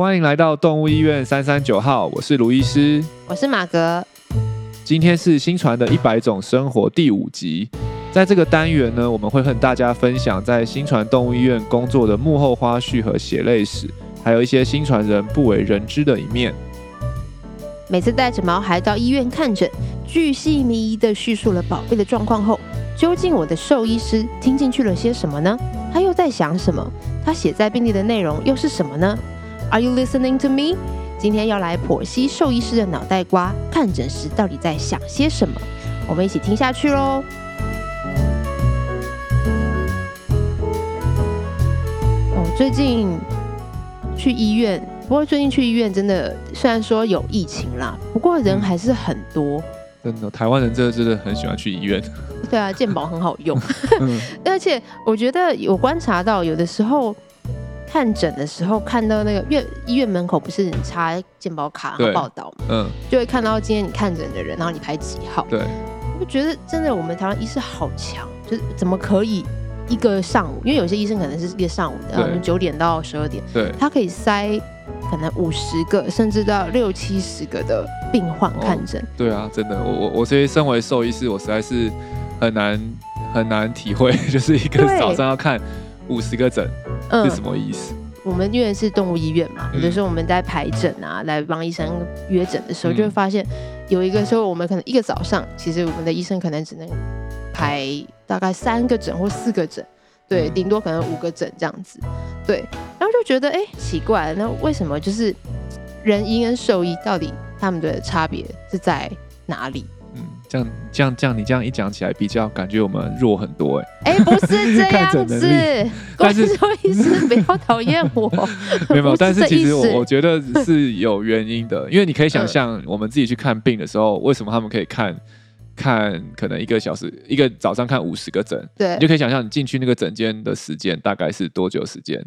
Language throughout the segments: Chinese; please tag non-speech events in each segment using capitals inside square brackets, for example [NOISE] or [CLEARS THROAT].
欢迎来到动物医院三三九号，我是卢医师，我是马格。今天是新传的一百种生活第五集，在这个单元呢，我们会和大家分享在新传动物医院工作的幕后花絮和血泪史，还有一些新传人不为人知的一面。每次带着毛孩到医院看诊，巨细靡遗地叙述了宝贝的状况后，究竟我的兽医师听进去了些什么呢？他又在想什么？他写在病历的内容又是什么呢？Are you listening to me？今天要来剖析兽医师的脑袋瓜，看诊时到底在想些什么？我们一起听下去喽。哦，最近去医院，不过最近去医院真的，虽然说有疫情啦，不过人还是很多。真的，台湾人真的真的很喜欢去医院。对啊，健保很好用，[LAUGHS] [LAUGHS] 而且我觉得有观察到，有的时候看诊的时候看到那个院医院门口不是你插健保卡然后报道嘛，嗯，就会看到今天你看诊的人，然后你排几号。对，我觉得真的我们台湾医师好强，就是怎么可以一个上午，因为有些医生可能是一个上午的，然后九点到十二点，对，他可以塞。可能五十个甚至到六七十个的病患看诊。哦。对啊，真的，我我我所以身为兽医师，我实在是很难很难体会，[LAUGHS] 就是一个早上要看五十个诊是什么意思。嗯、我们因为是动物医院嘛，有的时候我们在排诊啊，来帮医生约诊的时候，就会发现有一个时候我们可能一个早上，其实我们的医生可能只能排大概三个诊或四个诊。对，顶多可能五个诊这样子，对，然后就觉得哎，奇怪，那为什么就是人医跟兽医到底他们的差别是在哪里？嗯，这样这样这样，你这样一讲起来，比较感觉我们弱很多哎。哎，不是 [LAUGHS] 这样子，但是兽医师不要讨厌我。[LAUGHS] 没有，但是其实我我觉得是有原因的，因为你可以想象我们自己去看病的时候，为什么他们可以看？看可能一个小时，一个早上看五十个诊，对，你就可以想象你进去那个诊间的时间大概是多久时间？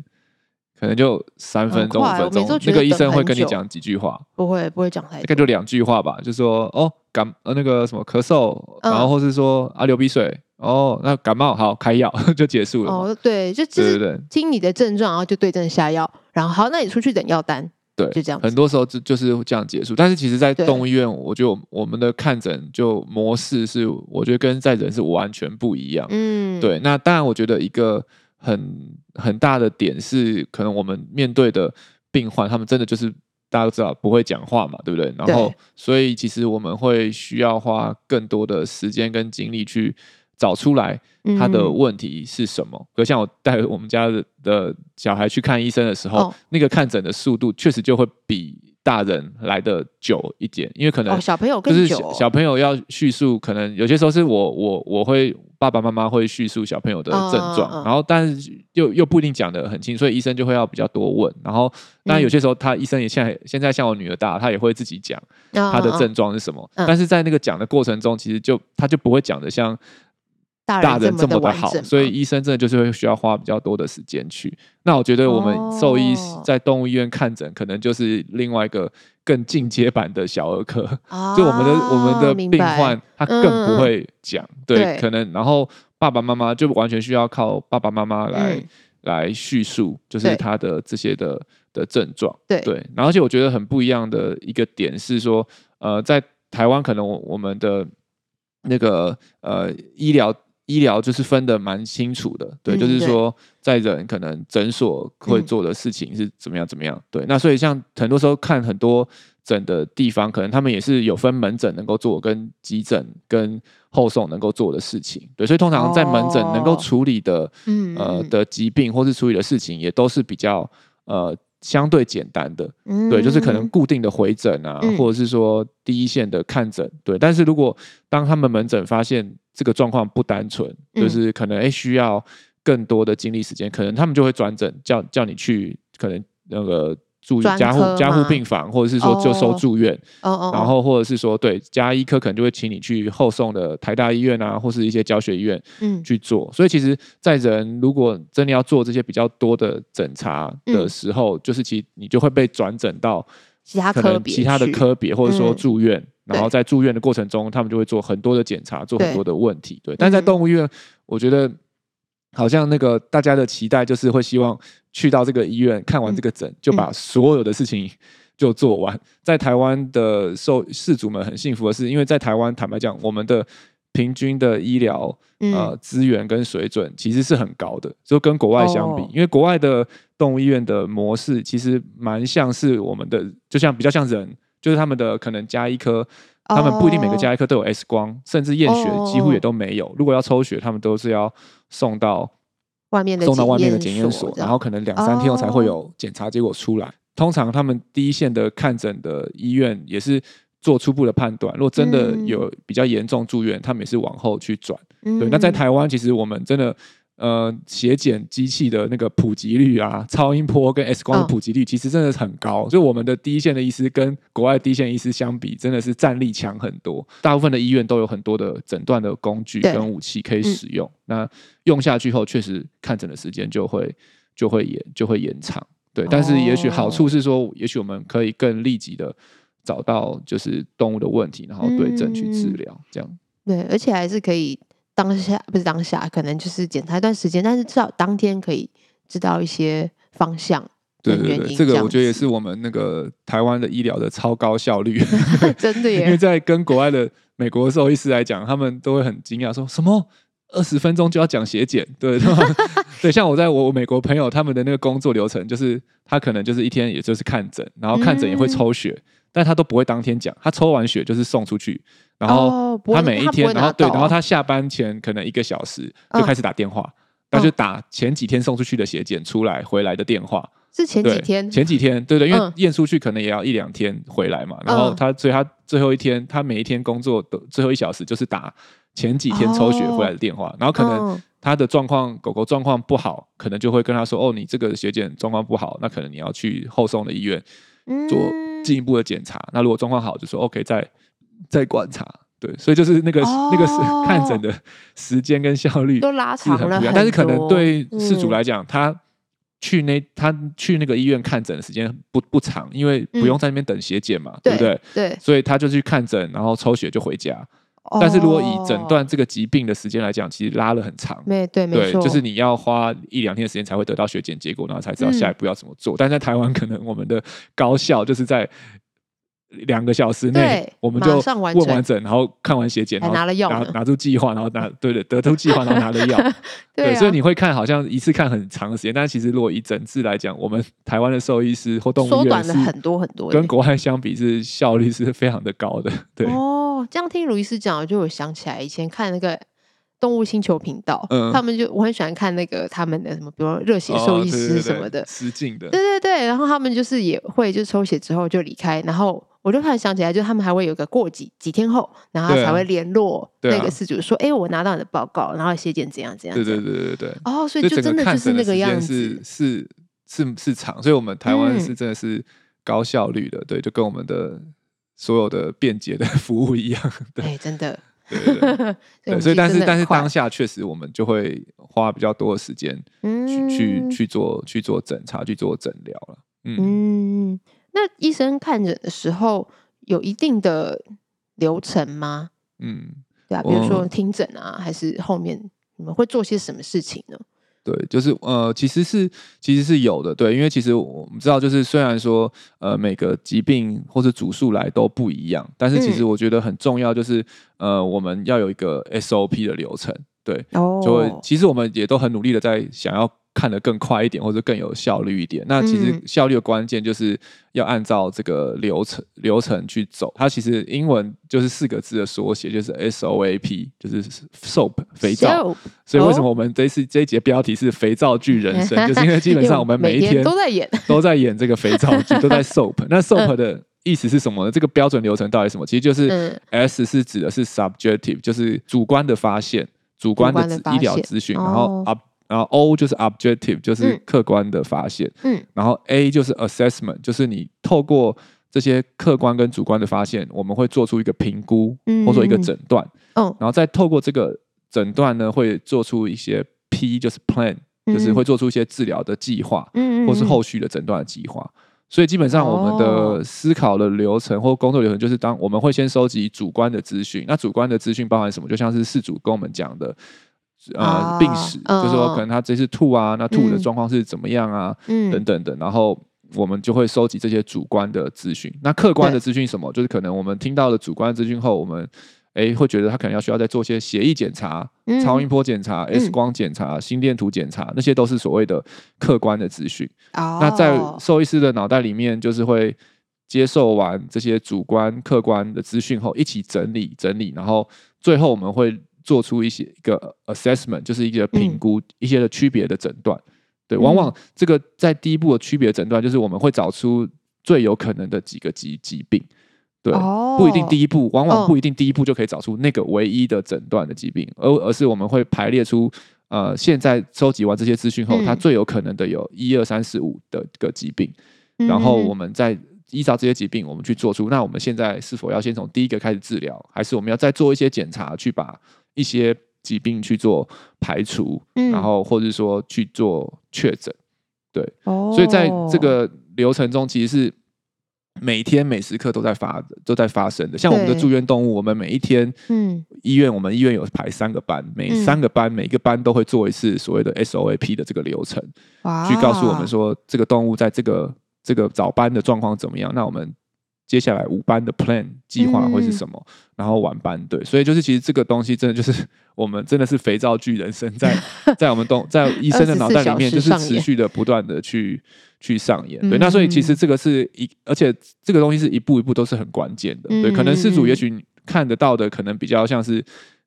可能就三分钟、五分钟。那个医生会跟你讲几句话？不会，不会讲太多。大概就两句话吧，就说哦感呃那个什么咳嗽，然后或是说啊流鼻水，哦那感冒好开药 [LAUGHS] 就结束了。哦，对，就对对对，听你的症状，然后就对症下药，然后好，那你出去等药单。对，就这样。很多时候就就是这样结束。但是其实，在动物医院，我觉得我们的看诊就模式是，我觉得跟在人是完全不一样。嗯，对。那当然，我觉得一个很很大的点是，可能我们面对的病患，他们真的就是大家都知道不会讲话嘛，对不对？然后，所以其实我们会需要花更多的时间跟精力去。找出来他的问题是什么？就、嗯、像我带我们家的的小孩去看医生的时候，哦、那个看诊的速度确实就会比大人来的久一点，因为可能小朋友更久，小朋友要叙述，可能有些时候是我我我会爸爸妈妈会叙述小朋友的症状，嗯、然后但是又又不一定讲得很清，所以医生就会要比较多问。然后当然有些时候他医生也现在现在像我女儿大，他也会自己讲他的症状是什么，嗯、但是在那个讲的过程中，其实就他就不会讲的像。大人这么的好，所以医生真的就是会需要花比较多的时间去。那我觉得我们兽医在动物医院看诊，可能就是另外一个更进阶版的小儿科。就我们的我们的病患，他更不会讲，对，可能然后爸爸妈妈就完全需要靠爸爸妈妈来来叙述，就是他的这些的的症状。对，然后而且我觉得很不一样的一个点是说，呃，在台湾可能我我们的那个呃医疗。医疗就是分得蛮清楚的，对，嗯、就是说在人可能诊所会做的事情是怎么样怎么样，嗯、对。那所以像很多时候看很多诊的地方，可能他们也是有分门诊能够做，跟急诊跟后送能够做的事情，对。所以通常在门诊能够处理的，嗯、哦、呃的疾病或是处理的事情，也都是比较呃相对简单的，嗯、对，就是可能固定的回诊啊，嗯、或者是说第一线的看诊，对。但是如果当他们门诊发现这个状况不单纯，就是可能诶需要更多的精力时间，可能他们就会转诊，叫叫你去可能那个住加护加护病房，或者是说就收住院，然后或者是说对加医科可能就会请你去后送的台大医院啊，或是一些教学医院去做。所以其实，在人如果真的要做这些比较多的诊查的时候，就是其实你就会被转诊到其他科别，其他的科别，或者说住院。然后在住院的过程中，他们就会做很多的检查，做很多的问题。对，但在动物医院，我觉得好像那个大家的期待就是会希望去到这个医院看完这个诊，嗯、就把所有的事情就做完。在台湾的受事主们很幸福的是，因为在台湾坦白讲，我们的平均的医疗呃资源跟水准其实是很高的，就跟国外相比，哦、因为国外的动物医院的模式其实蛮像是我们的，就像比较像人，就是他们的可能家医科。他们不一定每个加医科都有 X 光，哦、甚至验血几乎也都没有。哦、如果要抽血，他们都是要送到外面的送到外面的检验所，然后可能两三天后才会有检查结果出来。哦、通常他们第一线的看诊的医院也是做初步的判断。如果真的有比较严重住院，他们也是往后去转。嗯、对，那在台湾其实我们真的。呃，血检机器的那个普及率啊，超音波跟 X 光的普及率，其实真的是很高。所以、哦、我们的第一线的医师跟国外第一线医师相比，真的是战力强很多。大部分的医院都有很多的诊断的工具跟武器可以使用。嗯、那用下去后，确实看诊的时间就会就会延就会延长。对，但是也许好处是说，也许我们可以更立即的找到就是动物的问题，然后对症去治疗。这样、嗯、对，而且还是可以。当下不是当下，可能就是检查一段时间，但是至少当天可以知道一些方向。对对对，这个我觉得也是我们那个台湾的医疗的超高效率 [LAUGHS] [LAUGHS] 真的耶。因为在跟国外的美国兽医师来讲，他们都会很惊讶，说什么二十分钟就要讲血检，对对 [LAUGHS] 对。像我在我美国朋友他们的那个工作流程，就是他可能就是一天也就是看诊，然后看诊也会抽血，嗯、但他都不会当天讲，他抽完血就是送出去。然后他每一天，然后对，然后他下班前可能一个小时就开始打电话，那就打前几天送出去的血检出来回来的电话。是前几天？前几天，对对，因为验出去可能也要一两天回来嘛。然后他，所以他最后一天，他每一天工作的最后一小时就是打前几天抽血回来的电话。然后可能他的状况，狗狗状况不好，可能就会跟他说：“哦，你这个血检状况不好，那可能你要去后送的医院做进一步的检查。”那如果状况好，就说 “OK”，再。在观察，对，所以就是那个、哦、那个是 [LAUGHS] 看诊的时间跟效率都拉长了很，但是可能对事主来讲，嗯、他去那他去那个医院看诊的时间不不长，因为不用在那边等血检嘛，嗯、对不对？对，所以他就去看诊，然后抽血就回家。哦、但是如果以诊断这个疾病的时间来讲，其实拉了很长，没对，没错，就是你要花一两天的时间才会得到血检结果，然后才知道下一步要怎么做。嗯、但在台湾，可能我们的高效就是在。两个小时内，我们就问完整，然后看完血检，然后拿了药，拿拿出计划，然后拿对对得出计划，然后 [LAUGHS] 拿了药。[LAUGHS] 对，所以你会看好像一次看很长的时间，但其实如果以整治来讲，我们台湾的兽医师或缩短了很多很多，跟国外相比是效率是非常的高的。[LAUGHS] 对哦，这样听卢医师讲，就有想起来以前看那个动物星球频道，他们就我很喜欢看那个他们的什么，比如热血兽医师什么的，实境的，对对对，然后他们就是也会就抽血之后就离开，然后。我就突然想起来，就他们还会有个过几几天后，然后才会联络那个事主说：“哎、啊啊欸，我拿到你的报告，然后血检怎样怎样。”对对对对对。哦，所以就真的就是那个样子，是是是长，所以我们台湾是真的是高效率的，嗯、对，就跟我们的所有的便捷的 [LAUGHS] 服务一样。对，欸、真的。对对对。[LAUGHS] 对，所以但是但是当下确实我们就会花比较多的时间去、嗯、去去做去做诊查去做诊疗了。嗯。嗯那医生看诊的时候有一定的流程吗？嗯，对啊，比如说听诊啊，还是后面你们会做些什么事情呢？对，就是呃，其实是其实是有的，对，因为其实我们知道，就是虽然说呃每个疾病或者主诉来都不一样，但是其实我觉得很重要，就是、嗯、呃我们要有一个 SOP 的流程，对，哦，就会其实我们也都很努力的在想要。看得更快一点，或者更有效率一点。那其实效率的关键就是要按照这个流程流程去走。它其实英文就是四个字的缩写，就是 S O A P，就是 soap 肥皂。Soap. 所以为什么我们这次这一节标题是“肥皂剧人生”，[LAUGHS] 就是因为基本上我们每一天都在演，都在演这个肥皂剧，[LAUGHS] 都在 soap。那 soap 的意思是什么呢？这个标准流程到底是什么？其实就是 S 是指的是 subjective，就是主观的发现，主观的医疗咨询，然后 up。然后 O 就是 objective，就是客观的发现。嗯，嗯，然后 A 就是 assessment，就是你透过这些客观跟主观的发现，我们会做出一个评估，或者说一个诊断。嗯，然后再透过这个诊断呢，会做出一些 P，就是 plan，就是会做出一些治疗的计划，嗯，或是后续的诊断的计划。所以基本上我们的思考的流程或工作流程，就是当我们会先收集主观的资讯。那主观的资讯包含什么？就像是事主跟我们讲的。呃病史，就是说可能他这次吐啊，那吐的状况是怎么样啊，等等的，然后我们就会收集这些主观的资讯。那客观的资讯什么？就是可能我们听到了主观资讯后，我们哎会觉得他可能要需要再做些血液检查、超音波检查、X 光检查、心电图检查，那些都是所谓的客观的资讯。那在兽医师的脑袋里面，就是会。接受完这些主观、客观的资讯后，一起整理整理，然后最后我们会做出一些一个 assessment，就是一个评估，嗯、一些的区别的诊断。对，往往这个在第一步的区别诊断，就是我们会找出最有可能的几个疾疾病。对，哦、不一定第一步，往往不一定第一步就可以找出那个唯一的诊断的疾病，而而是我们会排列出呃，现在收集完这些资讯后，它最有可能的有一二三四五的个疾病，嗯、然后我们再。依照这些疾病，我们去做出。那我们现在是否要先从第一个开始治疗，还是我们要再做一些检查，去把一些疾病去做排除，嗯、然后或者说去做确诊？对，哦、所以在这个流程中，其实是每天每时刻都在发都在发生的。像我们的住院动物，我们每一天，嗯，医院我们医院有排三个班，每三个班每个班都会做一次所谓的 SOAP 的这个流程，哇去告诉我们说这个动物在这个。这个早班的状况怎么样？那我们接下来五班的 plan 计划会是什么？嗯、然后晚班对，所以就是其实这个东西真的就是 [LAUGHS] 我们真的是肥皂剧人生在 [LAUGHS] 在我们动在医生的脑袋里面就是持续的不断的去去上演。对，那所以其实这个是一，而且这个东西是一步一步都是很关键的。对，可能事主也许看得到的可能比较像是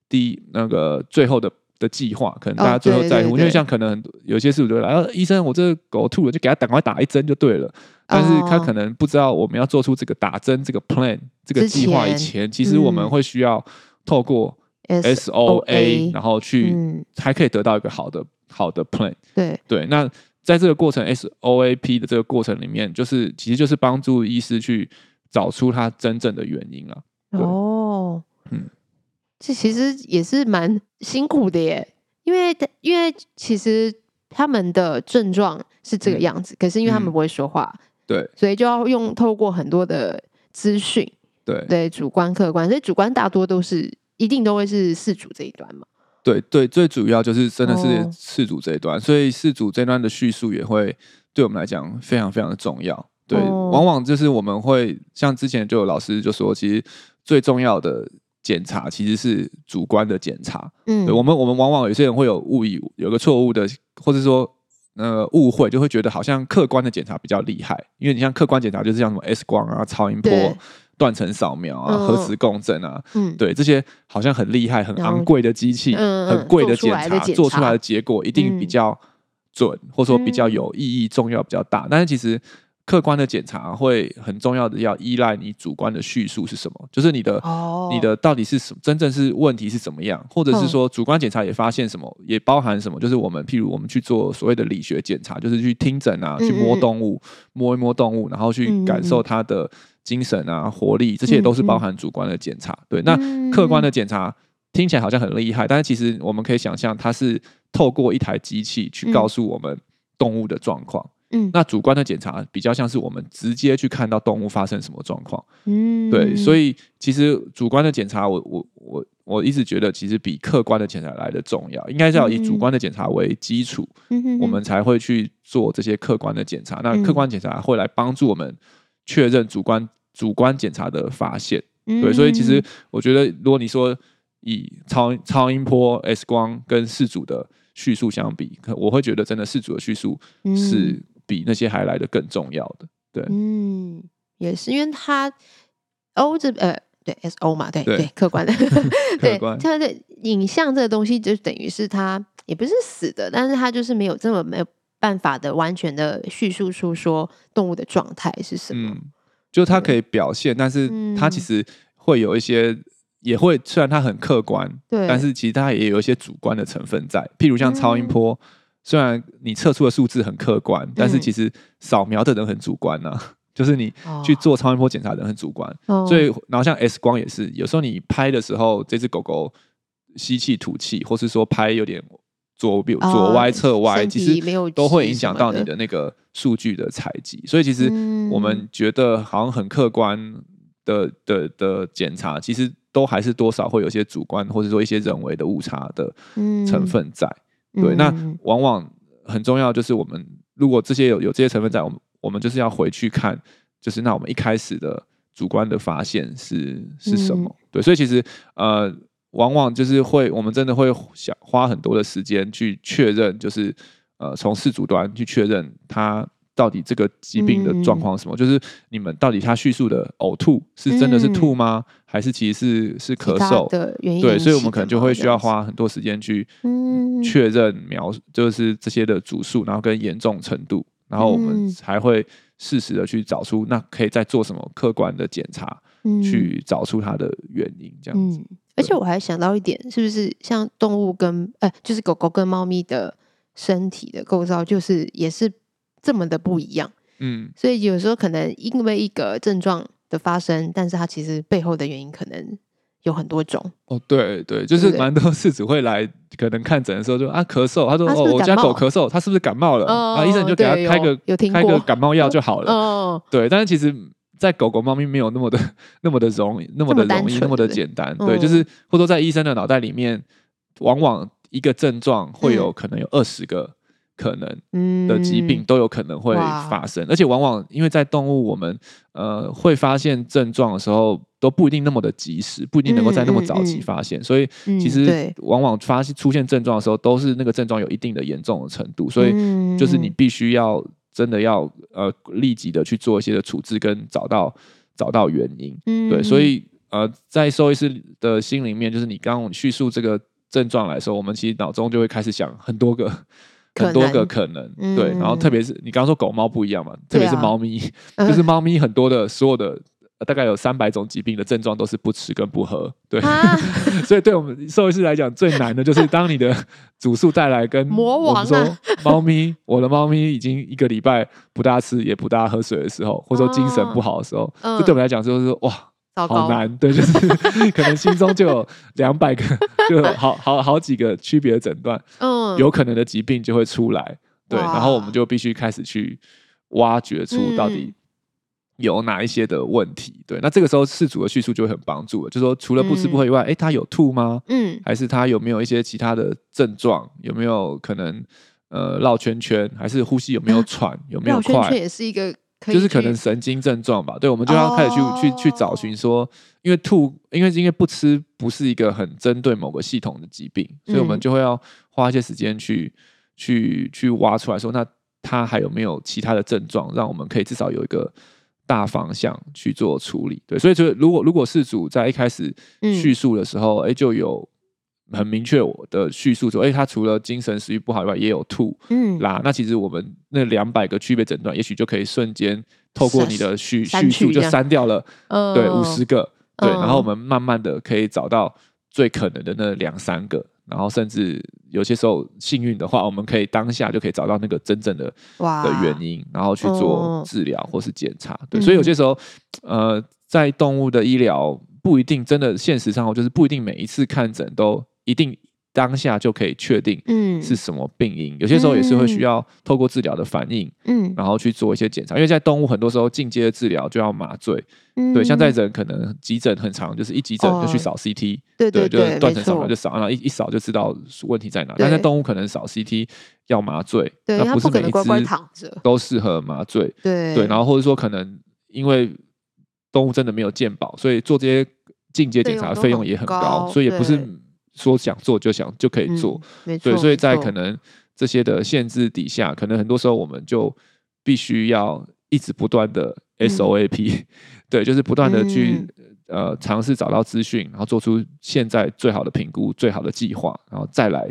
第一那个最后的。的计划可能大家最后在乎，因为像可能有些事主就来，啊，医生，我这个狗吐了，就给他赶快打一针就对了。但是他可能不知道，我们要做出这个打针这个 plan 这个计划以前，其实我们会需要透过 SOA，然后去还可以得到一个好的好的 plan。对对，那在这个过程 SOAP 的这个过程里面，就是其实就是帮助医师去找出他真正的原因啊。哦，嗯。这其实也是蛮辛苦的耶，因为因为其实他们的症状是这个样子，嗯、可是因为他们不会说话，对，所以就要用透过很多的资讯，对。对，主观客观，所以主观大多都是一定都会是四主这一端嘛，对对，最主要就是真的是四主这一端，哦、所以四主这一端的叙述也会对我们来讲非常非常的重要，对，哦、往往就是我们会像之前就有老师就说，其实最重要的。检查其实是主观的检查，嗯，我们我们往往有些人会有误以有个错误的，或者说呃误会，就会觉得好像客观的检查比较厉害，因为你像客观检查就是像什么 X 光啊、超音波、对。断层扫描啊、嗯、核磁共振啊，嗯，对这些好像很厉害、很昂贵的机器、嗯、很贵的检查，做出，做出来的结果一定比较准，嗯、或者说比较有意义、重要比较大，但是其实。客观的检查会很重要的，要依赖你主观的叙述是什么，就是你的、oh. 你的到底是什么，真正是问题是怎么样，或者是说主观检查也发现什么，也包含什么，就是我们譬如我们去做所谓的理学检查，就是去听诊啊，去摸动物，摸一摸动物，然后去感受它的精神啊、活力，这些也都是包含主观的检查。对，那客观的检查听起来好像很厉害，但是其实我们可以想象，它是透过一台机器去告诉我们动物的状况。嗯，那主观的检查比较像是我们直接去看到动物发生什么状况，嗯，对，所以其实主观的检查我，我我我我一直觉得其实比客观的检查来的重要，应该是要以主观的检查为基础，嗯，我们才会去做这些客观的检查。那客观检查会来帮助我们确认主观主观检查的发现，对，所以其实我觉得，如果你说以超超音波、X 光跟四组的叙述相比，我会觉得真的四组的叙述是。比那些还来的更重要的，对，嗯，也是因为它 O 这呃，对 S O 嘛，对对，对，客观 [LAUGHS] 的，对，它的影像这个东西就等于是它也不是死的，但是它就是没有这么没有办法的完全的叙述出说动物的状态是什么，嗯，就它可以表现，但是它其实会有一些，也会虽然它很客观，对，但是其实它也有一些主观的成分在，譬如像超音波。嗯虽然你测出的数字很客观，嗯、但是其实扫描的人很主观呐、啊。[LAUGHS] 就是你去做超音波检查的人很主观，哦、所以然后像 X 光也是，有时候你拍的时候，这只狗狗吸气吐气，或是说拍有点左左左歪侧歪，哦、其实都会影响到你的那个数据的采集。所以其实我们觉得好像很客观，的的的检查，其实都还是多少会有些主观，或者说一些人为的误差的成分在。嗯、对，那往往很重要就是我们如果这些有有这些成分在，我们我们就是要回去看，就是那我们一开始的主观的发现是是什么？嗯、对，所以其实呃，往往就是会我们真的会想花很多的时间去确认，就是呃，从事主端去确认他。到底这个疾病的状况是什么？嗯、就是你们到底他叙述的呕吐是真的是吐吗？嗯、还是其实是是咳嗽的原因？对，所以我们可能就会需要花很多时间去确认描，就是这些的主诉，然后跟严重程度，然后我们才会适时的去找出那可以再做什么客观的检查，嗯、去找出它的原因。这样子。而且我还想到一点，是不是像动物跟呃，就是狗狗跟猫咪的身体的构造，就是也是。这么的不一样，嗯，所以有时候可能因为一个症状的发生，但是它其实背后的原因可能有很多种。哦，对对，就是蛮多饲主会来，可能看诊的时候就啊咳嗽，他说哦，我家狗咳嗽，他是不是感冒了？啊，医生就给他开个开个感冒药就好了。哦，对，但是其实，在狗狗、猫咪没有那么的 [LAUGHS] 那么的容易，那么的容易，那么的简单。对，就是或者说在医生的脑袋里面，往往一个症状会有可能有二十个。可能的疾病都有可能会发生，嗯、而且往往因为在动物，我们呃会发现症状的时候都不一定那么的及时，不一定能够在那么早期发现，嗯。嗯嗯、所以其实往往发现出现症状的时候，都是那个症状有一定的严重的程度，所以就是你必须要真的要呃立即的去做一些的处置，跟找到找到原因。嗯、对，所以呃在兽医师的心里面，就是你刚刚叙述这个症状来说，我们其实脑中就会开始想很多个。很多个可能，嗯、对，然后特别是你刚刚说狗猫不一样嘛，特别是猫咪，啊、就是猫咪很多的所有的大概有三百种疾病的症状都是不吃跟不喝，对，啊、[LAUGHS] 所以对我们兽医师来讲最难的就是当你的主诉带来跟我们说猫咪，我的猫咪已经一个礼拜不大吃也不大喝水的时候，或者说精神不好的时候，这、哦、对我们来讲就是说哇。好难，对，就是 [LAUGHS] 可能心中就有两百个，就好好好几个区别的诊断，嗯，有可能的疾病就会出来，对，然后我们就必须开始去挖掘出到底有哪一些的问题，对，那这个时候事主的叙述就会很帮助了，就是说除了不吃不喝以外，哎，他有吐吗？嗯，还是他有没有一些其他的症状？有没有可能呃绕圈圈？还是呼吸有没有喘？有没有快？绕圈圈也是一个。就是可能神经症状吧，对，我们就要开始去、哦、去去找寻说，因为吐，因为因为不吃不是一个很针对某个系统的疾病，所以我们就会要花一些时间去去去挖出来说，那他还有没有其他的症状，让我们可以至少有一个大方向去做处理，对，所以就如果如果饲主在一开始叙述的时候，哎、嗯，就有。很明确我的叙述说，哎、欸，他除了精神食欲不好以外，也有吐、嗯、拉。那其实我们那两百个区别诊断，也许就可以瞬间透过你的叙叙述就删掉了，呃、对，五十个，对，呃、然后我们慢慢的可以找到最可能的那两三个，然后甚至有些时候幸运的话，我们可以当下就可以找到那个真正的的原因，然后去做治疗或是检查。对，所以有些时候，呃，在动物的医疗不一定真的现实上，就是不一定每一次看诊都。一定当下就可以确定，嗯，是什么病因。嗯、有些时候也是会需要透过治疗的反应，嗯，然后去做一些检查。因为在动物很多时候进阶的治疗就要麻醉，嗯，对，像在人可能急诊很长，就是一急诊就去扫 CT，对对，就断层扫描就扫，然后一一扫就知道问题在哪。但在动物可能扫 CT 要麻醉，那不是每一只都适合麻醉，对对。然后或者说可能因为动物真的没有健保，所以做这些进阶检查的费用也很高，所以也不是。说想做就想就可以做，嗯、对，所以在可能这些的限制底下，可能很多时候我们就必须要一直不断的 SOAP，、嗯、[LAUGHS] 对，就是不断的去、嗯、呃尝试找到资讯，然后做出现在最好的评估、最好的计划，然后再来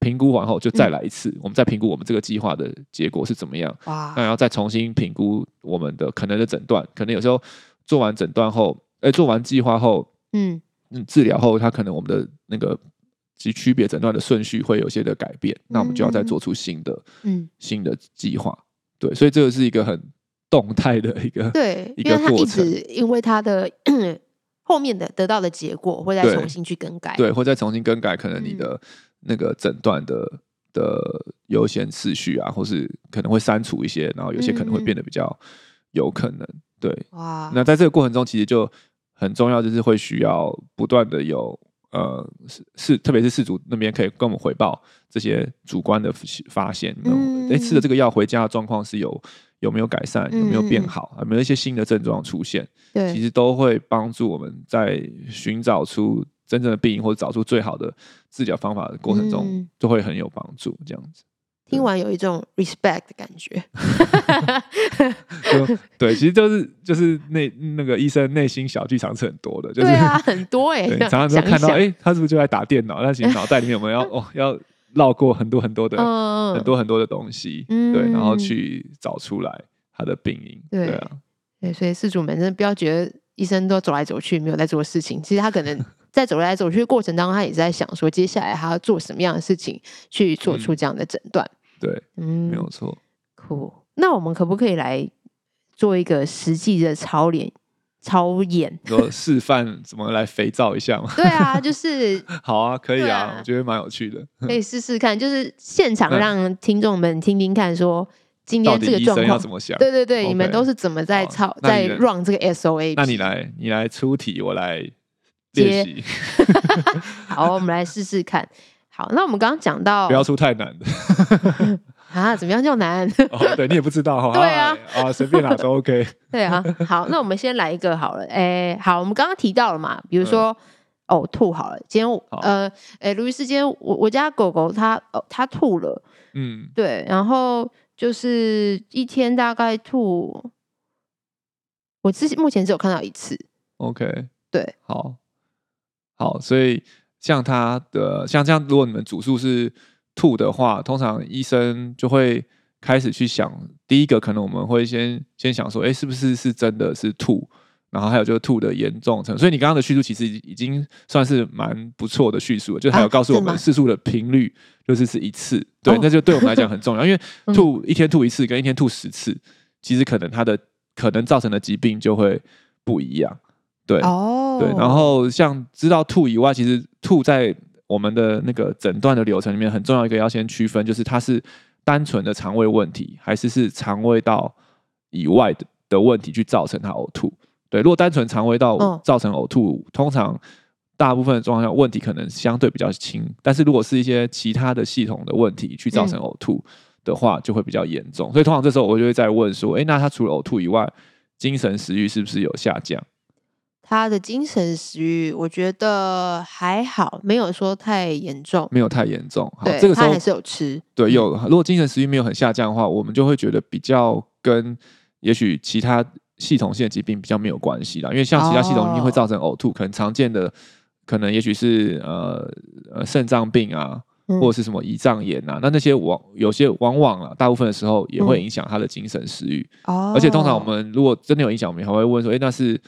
评估完后就再来一次，嗯、我们再评估我们这个计划的结果是怎么样，那然后再重新评估我们的可能的诊断，可能有时候做完诊断后，哎，做完计划后，嗯。嗯，治疗后，他可能我们的那个及区别诊断的顺序会有些的改变，嗯、那我们就要再做出新的，嗯，新的计划。对，所以这个是一个很动态的一个，对，一个过程。因为他的 [CLEARS THROAT] 后面的得到的结果会再重新去更改，对，会再重新更改，可能你的那个诊断的、嗯、的优先次序啊，或是可能会删除一些，然后有些可能会变得比较有可能。对，哇，那在这个过程中，其实就很重要，就是会需要不断的有呃是是特别是事主那边可以跟我们回报这些主观的发现，哎、嗯，吃了这个药回家的状况是有有没有改善，有没有变好，有没有一些新的症状出现？对，其实都会帮助我们在寻找出真正的病因或者找出最好的治疗方法的过程中，就会很有帮助。这样子。听完有一种 respect 的感觉，[LAUGHS] 对，其实就是就是那那个医生内心小剧场是很多的，就是、对啊，很多哎、欸，[LAUGHS] 常常都看到哎、欸，他是不是就在打电脑？那其实脑袋里面我们 [LAUGHS] 要哦要绕过很多很多的、嗯、很多很多的东西，嗯、对，然后去找出来他的病因，对，对啊，对，所以事主们真的不要觉得医生都走来走去没有在做事情，其实他可能。在走来走去的过程当中，他也是在想说，接下来他要做什么样的事情去做出这样的诊断、嗯。对，嗯，没有错。酷，那我们可不可以来做一个实际的操练、操演？说示范怎么来肥皂一下吗？对啊，就是 [LAUGHS] 好啊，可以啊，啊我觉得蛮有趣的，可以试试看，就是现场让听众们听听看，说今天这个状况要怎么想？对对对，okay, 你们都是怎么在操在 run 这个 SOA？那你来，你来出题，我来。接，[LAUGHS] 好，我们来试试看。好，那我们刚刚讲到，不要出太难的 [LAUGHS] 啊？怎么样叫难？[LAUGHS] 哦，对你也不知道哈。对啊，啊，随便哪都 OK。[LAUGHS] 对啊，好，那我们先来一个好了。哎、欸，好，我们刚刚提到了嘛，比如说呕、嗯、吐，好了，今天呃，哎、欸，卢医师，今天我我家狗狗它哦，它吐了，嗯，对，然后就是一天大概吐，我之前目前只有看到一次。OK，对，好。好，所以像他的像这样，如果你们主诉是吐的话，通常医生就会开始去想，第一个可能我们会先先想说，哎、欸，是不是是真的是吐？然后还有就是吐的严重程度。所以你刚刚的叙述其实已经算是蛮不错的叙述了，就还有告诉我们次数的频率就是是一次，对，哦、那就对我们来讲很重要，因为吐一天吐一次跟一天吐十次，其实可能它的可能造成的疾病就会不一样。对哦，对，然后像知道吐以外，其实吐在我们的那个诊断的流程里面很重要一个要先区分，就是它是单纯的肠胃问题，还是是肠胃道以外的的问题去造成它呕吐。对，如果单纯肠胃道造成呕吐，哦，通常大部分的状况下问题可能相对比较轻，但是如果是一些其他的系统的问题去造成呕吐的话，就会比较严重。所以通常这时候我就会再问说，哎，那他除了呕吐以外，精神食欲是不是有下降？他的精神食欲，我觉得还好，没有说太严重，没有太严重。好，对，这个时候他还是有吃。对，有。如果精神食欲没有很下降的话，我们就会觉得比较跟也许其他系统性的疾病比较没有关系啦。因为像其他系统性会造成呕吐，哦，可能常见的可能也许是呃呃肾脏病啊，或者是什么胰脏炎啊，嗯、那那些往有些往往啊，大部分的时候也会影响他的精神食欲。哦。而且通常我们如果真的有影响，我们还会问说，哎，那是。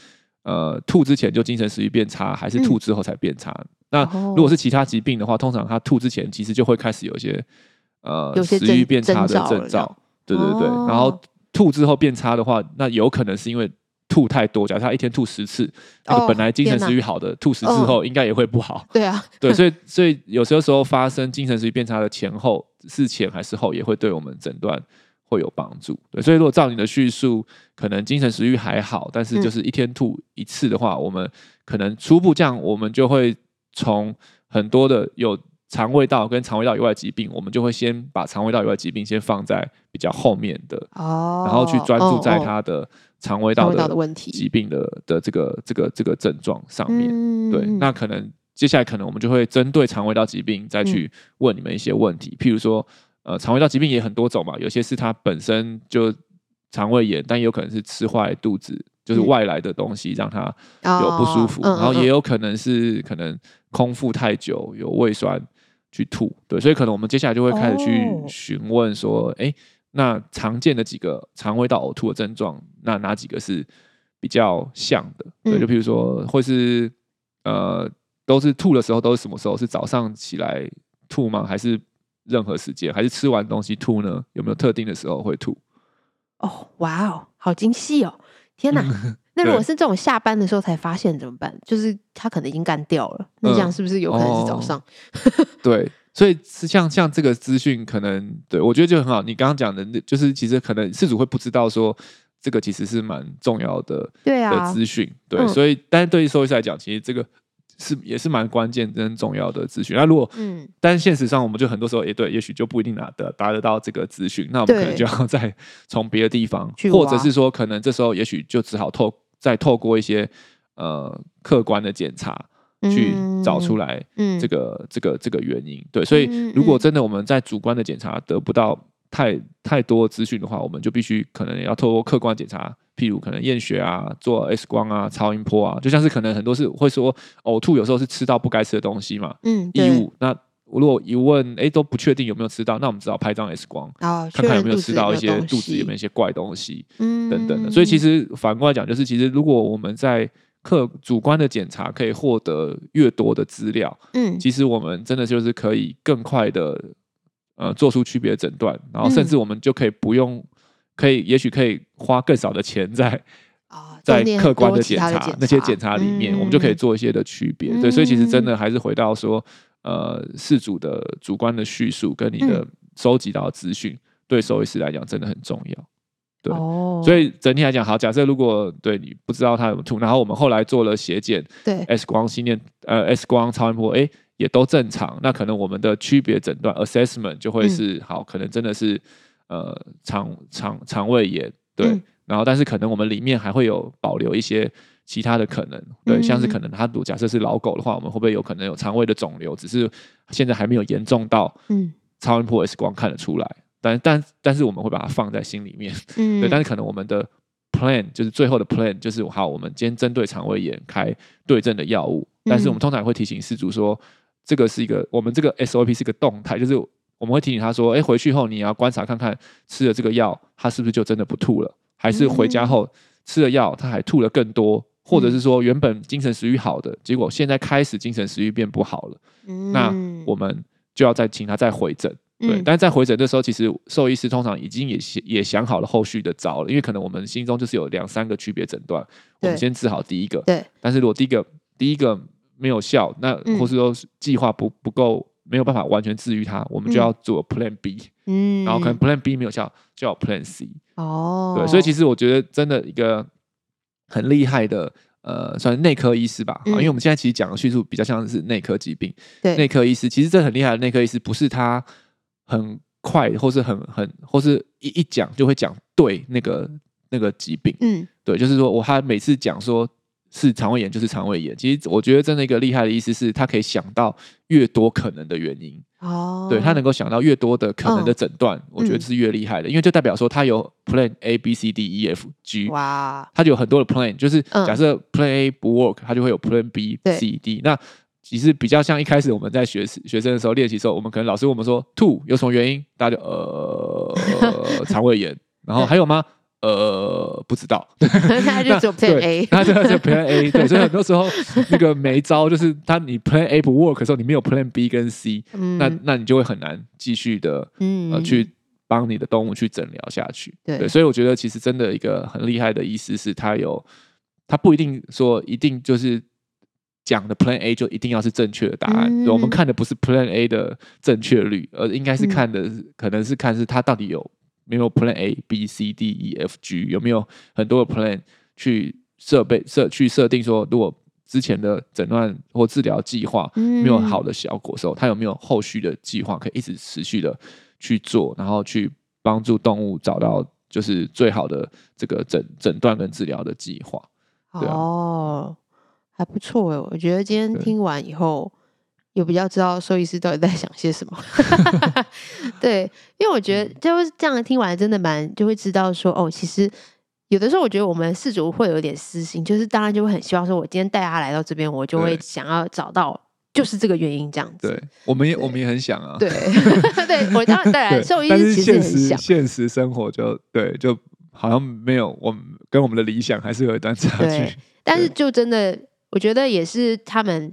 呃，吐之前就精神食欲变差，还是吐之后才变差？嗯、那如果是其他疾病的话，通常他吐之前其实就会开始有一些呃食欲变差的征兆。对对对，然后吐之后变差的话，那有可能是因为吐太多。假如他一天吐十次，那个本来精神食欲好的，吐十次后应该也会不好。对啊，[LAUGHS] 对，所以所以有些时候发生精神食欲变差的前后是前还是后，也会对我们诊断。会有帮助，对，所以如果照你的叙述，可能精神食欲还好，但是就是一天吐一次的话，嗯、我们可能初步这样，我们就会从很多的有肠胃道跟肠胃道以外疾病，我们就会先把肠胃道以外疾病先放在比较后面的，哦，然后去专注在他的肠胃道的问题疾病的的这个这个这个症状上面，嗯、对，那可能接下来可能我们就会针对肠胃道疾病再去问你们一些问题，嗯、譬如说。呃，肠胃道疾病也很多种嘛，有些是它本身就肠胃炎，但也有可能是吃坏肚子，就是外来的东西让它有不舒服，嗯、然后也有可能是可能空腹太久有胃酸去吐，对，所以可能我们接下来就会开始去询问说，哎、哦，那常见的几个肠胃道呕吐的症状，那哪几个是比较像的？对，就比如说，或是呃，都是吐的时候都是什么时候？是早上起来吐吗？还是？任何时间还是吃完东西吐呢？有没有特定的时候会吐？哦，哇哦，好精细哦！天哪，[LAUGHS] 那如果是这种下班的时候才发现怎么办？就是他可能已经干掉了，那这样是不是有可能是早上？嗯哦、对，所以像像这个资讯，可能对我觉得就很好。你刚刚讲的，就是其实可能事主会不知道说这个其实是蛮重要的，对啊，的资讯，对，嗯、所以但是对于兽医师来讲，其实这个是也是蛮关键、跟重要的资讯。那如果嗯，但是现实上，我们就很多时候也对，也许就不一定拿得达得到这个资讯，那我们可能就要 [LAUGHS] 再从别的地方，或者是说，可能这时候也许就只好透再透过一些呃客观的检查去找出来，这个、嗯、这个这个原因。对，所以如果真的我们在主观的检查得不到。太太多资讯的话，我们就必须可能要透过客观检查，譬如可能验血啊、做 X 光啊、超音波啊，就像是可能很多是会说呕吐，有时候是吃到不该吃的东西嘛，嗯，异物。那如果一问，哎、欸，都不确定有没有吃到，那我们只好拍张 X 光，哦、看看有没有吃到一些肚子里面一些怪东西，嗯，等等的。所以其实反过来讲，就是其实如果我们在客主观的检查可以获得越多的资料，嗯，其实我们真的就是可以更快的。呃，做出区别诊断，然后甚至我们就可以不用，嗯、可以也许可以花更少的钱在啊，[LAUGHS] 在客观的检查，那些检查里面，嗯、我们就可以做一些的区别。嗯、对，所以其实真的还是回到说，呃，事主的主观的叙述跟你的收集到的资讯，嗯、对兽医师来讲真的很重要。对，哦、所以整体来讲，好，假设如果对你不知道他有吐，然后我们后来做了血检，对，X 光、心电，呃，X 光、超音波，哎。也都正常，那可能我们的区别诊断 assessment 就会是、嗯、好，可能真的是呃肠肠肠胃炎，对，嗯、然后但是可能我们里面还会有保留一些其他的可能，对，嗯、像是可能它假设是老狗的话，我们会不会有可能有肠胃的肿瘤，只是现在还没有严重到嗯。超音波 X 光看得出来，嗯、但但但是我们会把它放在心里面，嗯，[LAUGHS] 对，但是可能我们的 plan 就是最后的 plan 就是好，我们今天针对肠胃炎开对症的药物，但是我们通常会提醒饲主说。这个是一个，我们这个 SOP 是一个动态，就是我们会提醒他说，哎，回去后你要观察看看吃了这个药，他是不是就真的不吐了，还是回家后吃了药他还吐了更多，或者是说原本精神食欲好的，结果现在开始精神食欲变不好了，那我们就要再请他再回诊，对，但是在回诊的时候，其实兽医师通常已经也也想好了后续的招了，因为可能我们心中就是有两三个区别诊断，我们先治好第一个，对，但是如果第一个第一个。没有效，那或是说计划不不够，没有办法完全治愈它，我们就要做 Plan B，嗯，然后可能 Plan B 没有效，就要 Plan C，哦，对，所以其实我觉得真的一个很厉害的，呃，算是内科医师吧，嗯、因为我们现在其实讲的叙述比较像是内科疾病，对，内科医师其实这很厉害的内科医师，不是他很快或是很很或是一一讲就会讲对那个那个疾病，嗯，对，就是说我他每次讲说。是肠胃炎就是肠胃炎，其实我觉得真的一个厉害的意思是，他可以想到越多可能的原因哦，对，他能够想到越多的可能的诊断，哦、我觉得是越厉害的，嗯、因为就代表说他有 Plan A B C D E F G，哇，他就有很多的 Plan，就是假设 Plan A 不 work，他就会有 Plan B C D，那其实比较像一开始我们在学学生的时候练习的时候，我们可能老师问我们说吐有什么原因，大家就呃 [LAUGHS] 肠胃炎，然后还有吗？呃，不知道，[LAUGHS] 那就做 Plan A，他就做 Plan A，对，所以很多时候那个没招就是他你 Plan A 不 work 的时候，你没有 Plan B 跟 C，嗯、那那你就会很难继续的，嗯、呃，去帮你的动物去诊疗下去。对，对，所以我觉得其实真的一个很厉害的医师是，他有他不一定说一定就是讲的 Plan A 就一定要是正确的答案，嗯、我们看的不是 Plan A 的正确率，而应该是看的、嗯、可能是看是他到底有。没有 Plan A B C D E F G 有没有很多的 Plan 去设备设去设定说，如果之前的诊断或治疗计划没有好的效果的时候，他有没有后续的计划可以一直持续的去做，然后去帮助动物找到就是最好的这个诊诊断跟治疗的计划？对啊、哦，还不错哎，我觉得今天听完以后。有比较知道兽医师到底在想些什么，[LAUGHS] 对，因为我觉得就是这样听完真的蛮就会知道说哦，其实有的时候我觉得我们事主会有点私心，就是当然就会很希望说，我今天带他来到这边，我就会想要找到就是这个原因这样子。对，我们也我们也很想啊。[LAUGHS] 对，对我当然当然兽医师其实很想，现实生活就对，就好像没有我们跟我们的理想还是有一段差距。但是就真的，我觉得也是他们。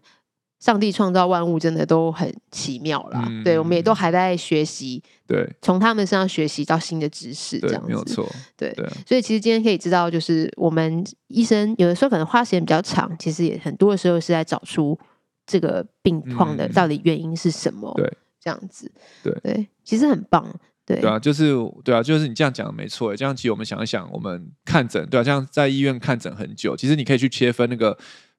上帝创造万物真的都很奇妙啦，嗯、对，我们也都还在学习，对，从他们身上学习到新的知识，这样子，没有错，对，对所以其实今天可以知道，就是我们医生有的时候可能花时间比较长，其实也很多的时候是在找出这个病况的到底原因是什么，对、嗯，这样子，对，对，其实很棒。对。对啊，就是对啊，就是你这样讲的没错。这样其实我们想一想，我们看诊，对啊，像在医院看诊很久，其实你可以去切分那个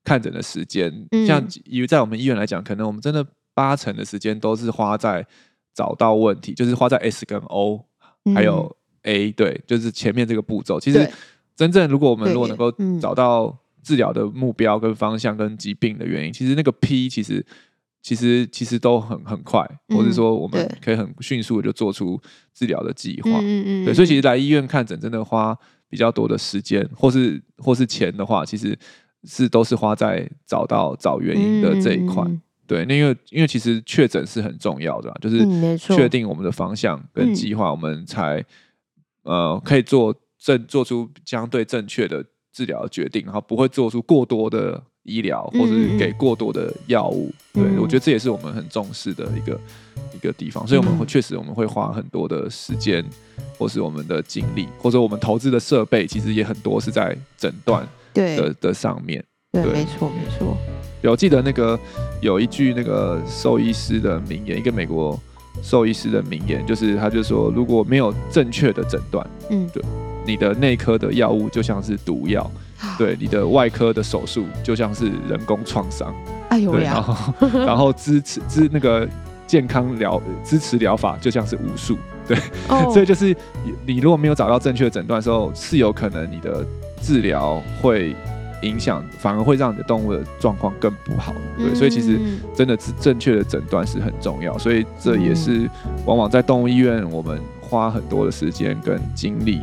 看诊的时间。嗯、像因为在我们医院来讲，可能我们真的八成的时间都是花在找到问题，就是花在 S 跟 O，还有 A，、嗯、对，就是前面这个步骤。其实真正如果我们如果能够找到治疗的目标跟方向跟疾病的原因，嗯、其实那个 P 其实。其实其实都很很快，或者说我们可以很迅速的就做出治疗的计划。嗯嗯对，所以其实来医院看诊真的花比较多的时间，或是或是钱的话，其实是都是花在找到找原因的这一块。嗯、对，那因为因为其实确诊是很重要的，就是确定我们的方向跟计划，我们才、嗯、呃可以做正做出相对正确的治疗决定，然后不会做出过多的。医疗或者是给过多的药物，嗯、对，我觉得这也是我们很重视的一个一个地方，所以我们会确实我们会花很多的时间，或是我们的精力，或者我们投资的设备，其实也很多是在诊断的对的的上面。对，没错没错。有我记得那个有一句那个兽医师的名言，一个美国兽医师的名言，就是他就说，如果没有正确的诊断，嗯，对，你的内科的药物就像是毒药。对，你的外科的手术就像是人工创伤，哎呦，然后然后支持支那个健康疗支持疗法就像是巫术，对，oh. 所以就是你如果没有找到正确的诊断的时候，是有可能你的治疗会影响，反而会让你的动物的状况更不好，对，所以其实真的正确的诊断是很重要，所以这也是往往在动物医院我们花很多的时间跟精力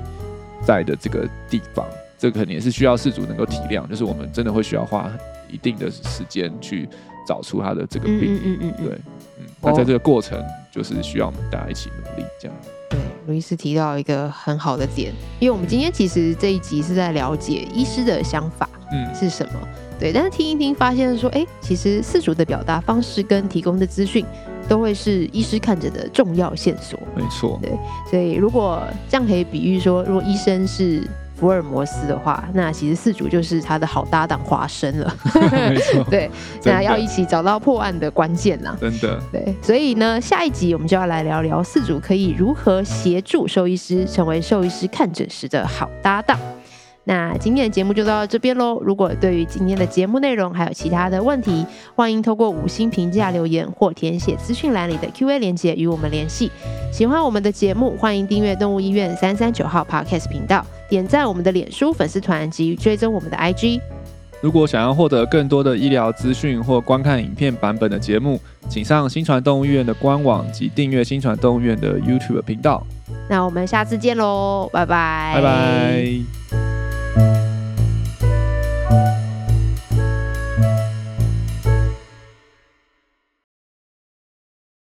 在的这个地方。这个肯定也是需要饲主能够体谅，就是我们真的会需要花一定的时间去找出他的这个病，嗯嗯嗯，对，嗯，那在这个过程就是需要我们大家一起努力，这样。对，卢医师提到一个很好的点，因为我们今天其实这一集是在了解医师的想法，嗯，是什么？嗯、对，但是听一听发现说，哎，其实四主的表达方式跟提供的资讯，都会是医师看着的重要线索。没错，对，所以如果这样可以比喻说，如果医生是福尔摩斯的话，那其实四主就是他的好搭档华生了。没错，[LAUGHS] 对，那要一起找到破案的关键啦。真的，对，所以呢，下一集我们就要来聊聊四主可以如何协助兽医师成为兽医师看诊时的好搭档。那今天的节目就到这边喽。如果对于今天的节目内容还有其他的问题，欢迎透过五星评价留言或填写资讯栏里的 Q&A 连接与我们联系。喜欢我们的节目，欢迎订阅动物医院三三九号 Podcast 频道，点赞我们的脸书粉丝团及追踪我们的 IG。如果想要获得更多的医疗资讯或观看影片版本的节目，请上新传动物医院的官网及订阅新传动物医院的 YouTube 频道。那我们下次见喽，拜拜，拜拜。